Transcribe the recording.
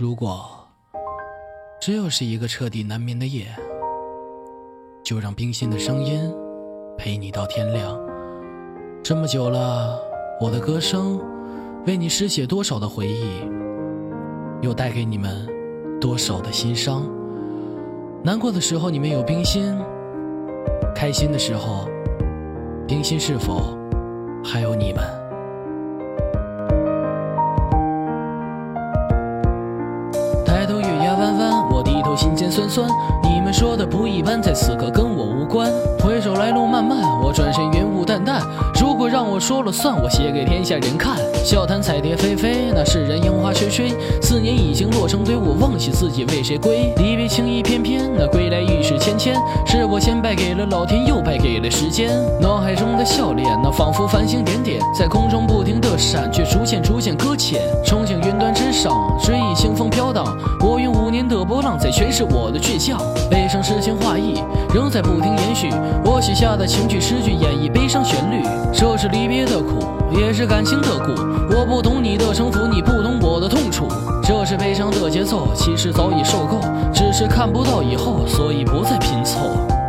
如果只有是一个彻底难眠的夜，就让冰心的声音陪你到天亮。这么久了，我的歌声为你诗写多少的回忆，又带给你们多少的心伤。难过的时候，你们有冰心；开心的时候，冰心是否还有你们？心尖酸酸，你们说的不一般，在此刻跟我无关。回首来路漫漫，我转身云雾淡淡。如果让我说了算，我写给天下人看。笑谈彩蝶飞飞，那世人樱花吹吹。四年已经落成堆，我忘记自己为谁归。离别情意翩翩，那归来欲是千千。是我先败给了老天，又败给了时间。脑海中的笑脸，那仿佛繁星点点，在空中不停的闪，却逐渐逐渐搁浅。憧憬云端的波浪，在诠释我的倔强。悲伤诗情画意，仍在不停延续。我写下的情句诗句，演绎悲伤旋律。这是离别的苦，也是感情的苦。我不懂你的城府，你不懂我的痛楚。这是悲伤的节奏，其实早已受够，只是看不到以后，所以不再拼凑。